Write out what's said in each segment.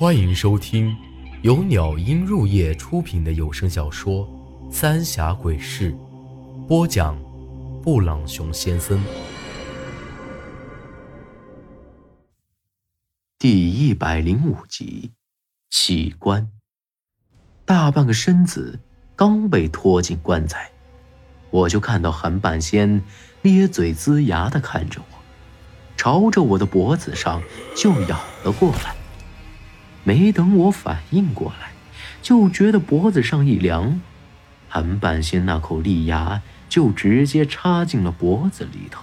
欢迎收听由鸟音入夜出品的有声小说《三峡鬼事》，播讲：布朗熊先生。第一百零五集，起棺。大半个身子刚被拖进棺材，我就看到韩半仙咧嘴龇牙的看着我，朝着我的脖子上就咬了过来。没等我反应过来，就觉得脖子上一凉，韩半仙那口利牙就直接插进了脖子里头。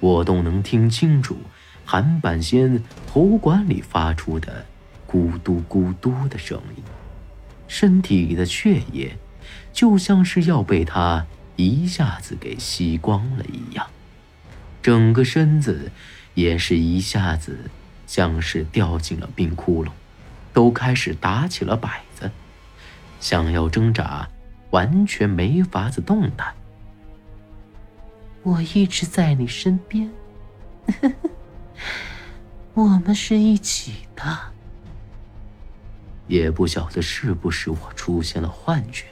我都能听清楚韩半仙喉管里发出的咕嘟咕嘟的声音，身体里的血液就像是要被他一下子给吸光了一样，整个身子也是一下子。像是掉进了冰窟窿，都开始打起了摆子，想要挣扎，完全没法子动弹。我一直在你身边，我们是一起的。也不晓得是不是我出现了幻觉，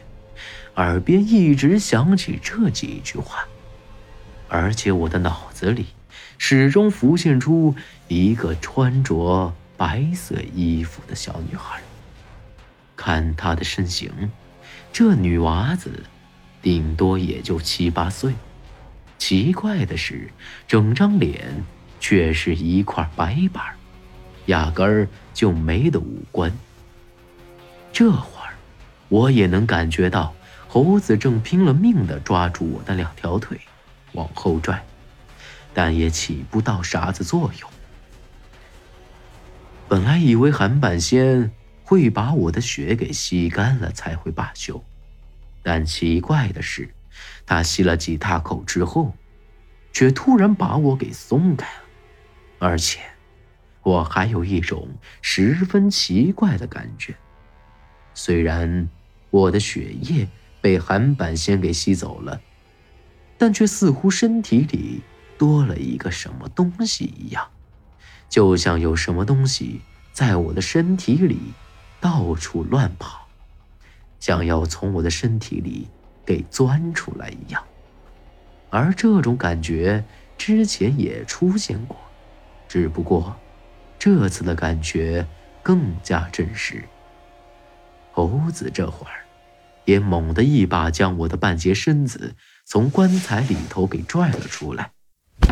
耳边一直响起这几句话，而且我的脑子里。始终浮现出一个穿着白色衣服的小女孩。看她的身形，这女娃子顶多也就七八岁。奇怪的是，整张脸却是一块白板，压根儿就没的五官。这会儿，我也能感觉到猴子正拼了命地抓住我的两条腿，往后拽。但也起不到啥子作用。本来以为韩半仙会把我的血给吸干了才会罢休，但奇怪的是，他吸了几大口之后，却突然把我给松开了，而且我还有一种十分奇怪的感觉。虽然我的血液被韩半仙给吸走了，但却似乎身体里……多了一个什么东西一样，就像有什么东西在我的身体里到处乱跑，想要从我的身体里给钻出来一样。而这种感觉之前也出现过，只不过这次的感觉更加真实。猴子这会儿也猛地一把将我的半截身子从棺材里头给拽了出来。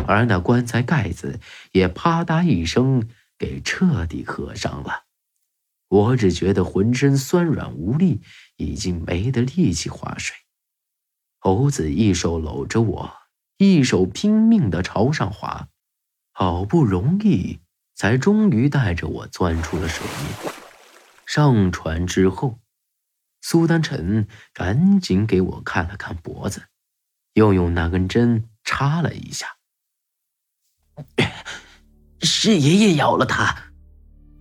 而那棺材盖子也啪嗒一声给彻底合上了，我只觉得浑身酸软无力，已经没得力气划水。猴子一手搂着我，一手拼命的朝上划，好不容易才终于带着我钻出了水面。上船之后，苏丹臣赶紧给我看了看脖子，又用那根针插了一下。是爷爷咬了他。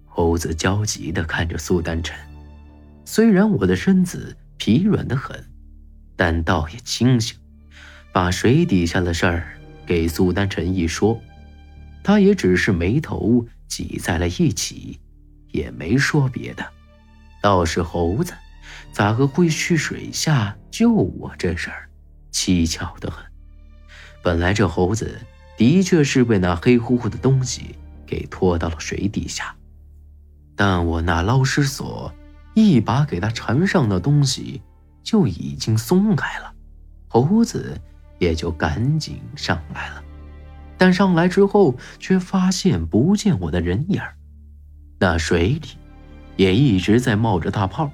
猴子焦急的看着苏丹晨，虽然我的身子疲软的很，但倒也清醒。把水底下的事儿给苏丹晨一说，他也只是眉头挤在了一起，也没说别的。倒是猴子，咋个会去水下救我这事儿，蹊跷的很。本来这猴子。的确是被那黑乎乎的东西给拖到了水底下，但我那捞尸索一把给他缠上的东西就已经松开了，猴子也就赶紧上来了，但上来之后却发现不见我的人影那水里也一直在冒着大泡，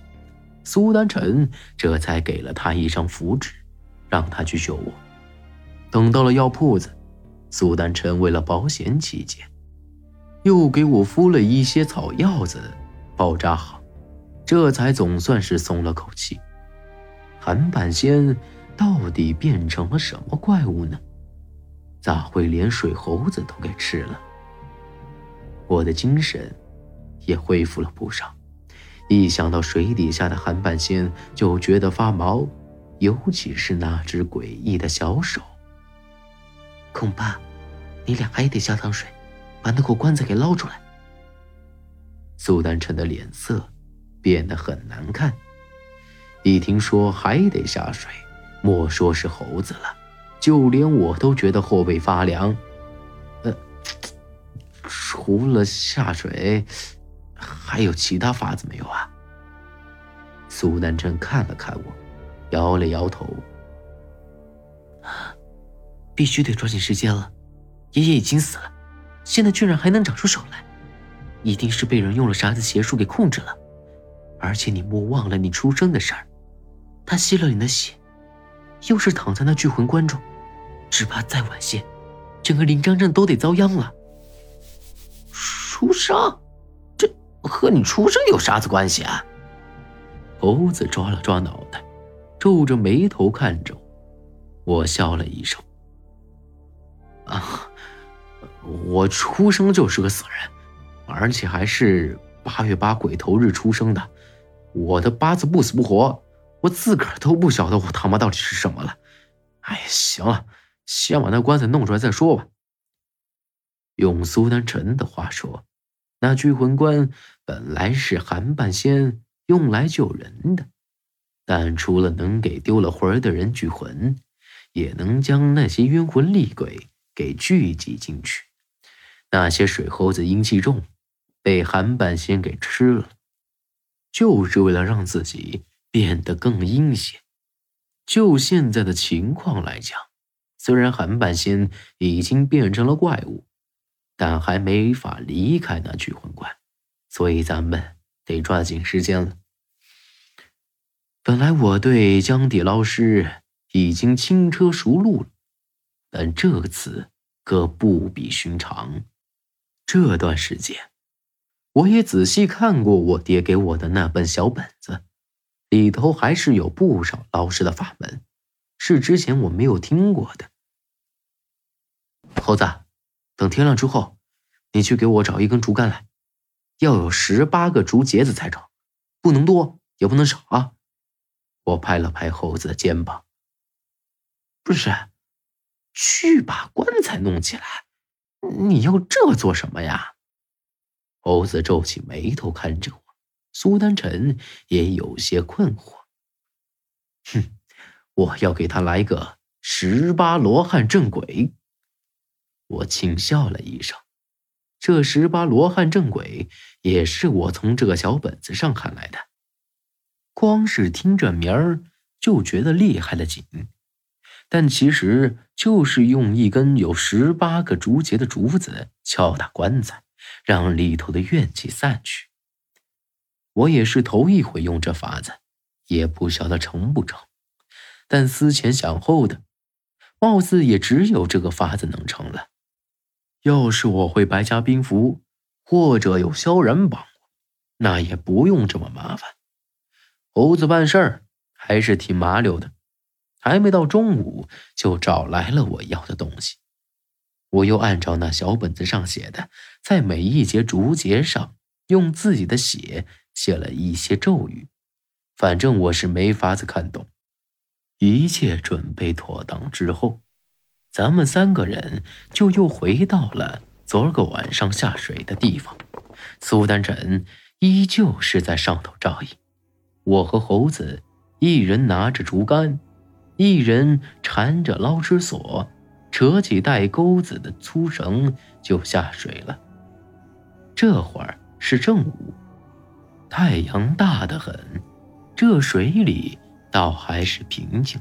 苏丹臣这才给了他一张符纸，让他去救我。等到了药铺子。苏丹臣为了保险起见，又给我敷了一些草药子，包扎好，这才总算是松了口气。韩半仙到底变成了什么怪物呢？咋会连水猴子都给吃了？我的精神也恢复了不少，一想到水底下的韩半仙就觉得发毛，尤其是那只诡异的小手。恐怕，你俩还得下趟水，把那口棺材给捞出来。苏丹臣的脸色变得很难看。一听说还得下水，莫说是猴子了，就连我都觉得后背发凉。呃，除了下水，还有其他法子没有啊？苏丹臣看了看我，摇了摇头。必须得抓紧时间了，爷爷已经死了，现在居然还能长出手来，一定是被人用了啥子邪术给控制了。而且你莫忘了你出生的事儿，他吸了你的血，又是躺在那聚魂棺中，只怕再晚些，整个临漳镇都得遭殃了。出生？这和你出生有啥子关系啊？猴子抓了抓脑袋，皱着眉头看着我，我笑了一声。啊，我出生就是个死人，而且还是八月八鬼头日出生的。我的八字不死不活，我自个儿都不晓得我他妈到底是什么了。哎，行了，先把那棺材弄出来再说吧。用苏丹臣的话说，那聚魂棺本来是韩半仙用来救人的，但除了能给丢了魂儿的人聚魂，也能将那些冤魂厉鬼。给聚集进去，那些水猴子阴气重，被韩半仙给吃了，就是为了让自己变得更阴险。就现在的情况来讲，虽然韩半仙已经变成了怪物，但还没法离开那聚魂棺，所以咱们得抓紧时间了。本来我对江底捞尸已经轻车熟路了。但这次可不比寻常。这段时间，我也仔细看过我爹给我的那本小本子，里头还是有不少老师的法门，是之前我没有听过的。猴子，等天亮之后，你去给我找一根竹竿来，要有十八个竹节子才成，不能多，也不能少啊！我拍了拍猴子的肩膀，不是。去把棺材弄起来，你要这做什么呀？猴子皱起眉头看着我，苏丹臣也有些困惑。哼，我要给他来个十八罗汉镇鬼。我轻笑了一声，这十八罗汉镇鬼也是我从这个小本子上看来的，光是听这名儿就觉得厉害的紧。但其实就是用一根有十八个竹节的竹子敲打棺材，让里头的怨气散去。我也是头一回用这法子，也不晓得成不成。但思前想后的，貌似也只有这个法子能成了。要是我会白家兵符，或者有萧然帮，那也不用这么麻烦。猴子办事儿还是挺麻溜的。还没到中午，就找来了我要的东西。我又按照那小本子上写的，在每一节竹节上用自己的血写了一些咒语。反正我是没法子看懂。一切准备妥当之后，咱们三个人就又回到了昨儿个晚上下水的地方。苏丹臣依旧是在上头照应，我和猴子一人拿着竹竿。一人缠着捞尸索，扯起带钩子的粗绳就下水了。这会儿是正午，太阳大得很，这水里倒还是平静，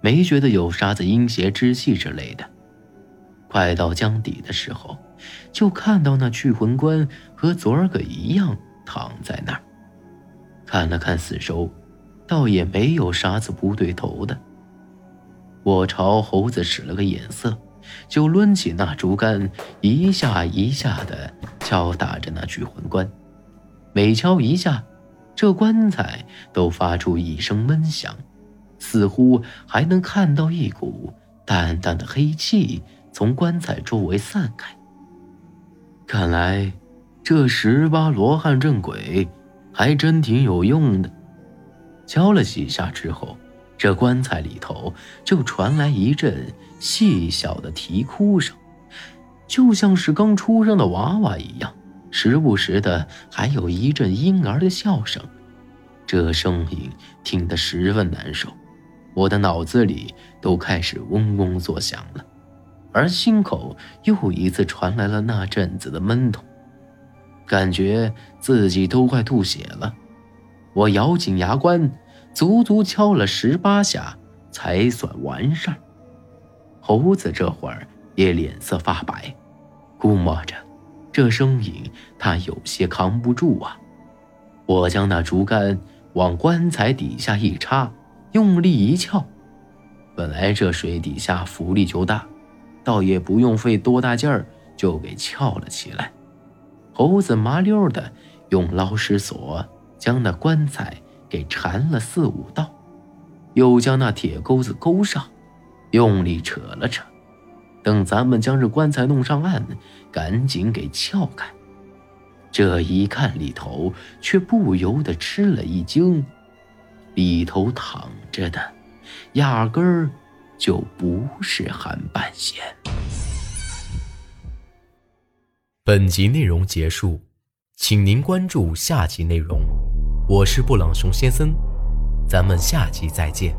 没觉得有啥子阴邪之气之类的。快到江底的时候，就看到那聚魂棺和昨儿个一样躺在那儿。看了看四周，倒也没有啥子不对头的。我朝猴子使了个眼色，就抡起那竹竿，一下一下的敲打着那聚魂棺。每敲一下，这棺材都发出一声闷响，似乎还能看到一股淡淡的黑气从棺材周围散开。看来，这十八罗汉镇鬼还真挺有用的。敲了几下之后。这棺材里头就传来一阵细小的啼哭声，就像是刚出生的娃娃一样，时不时的还有一阵婴儿的笑声，这声音听得十分难受，我的脑子里都开始嗡嗡作响了，而心口又一次传来了那阵子的闷痛，感觉自己都快吐血了。我咬紧牙关，足足敲了十八下，才算完事儿。猴子这会儿也脸色发白，估摸着这声音他有些扛不住啊。我将那竹竿往棺材底下一插，用力一撬，本来这水底下浮力就大，倒也不用费多大劲儿就给撬了起来。猴子麻溜的用捞尸索将那棺材给缠了四五道，又将那铁钩子勾上。用力扯了扯，等咱们将这棺材弄上岸，赶紧给撬开。这一看里头，却不由得吃了一惊，里头躺着的，压根儿就不是韩半仙。本集内容结束，请您关注下集内容。我是布朗熊先生，咱们下集再见。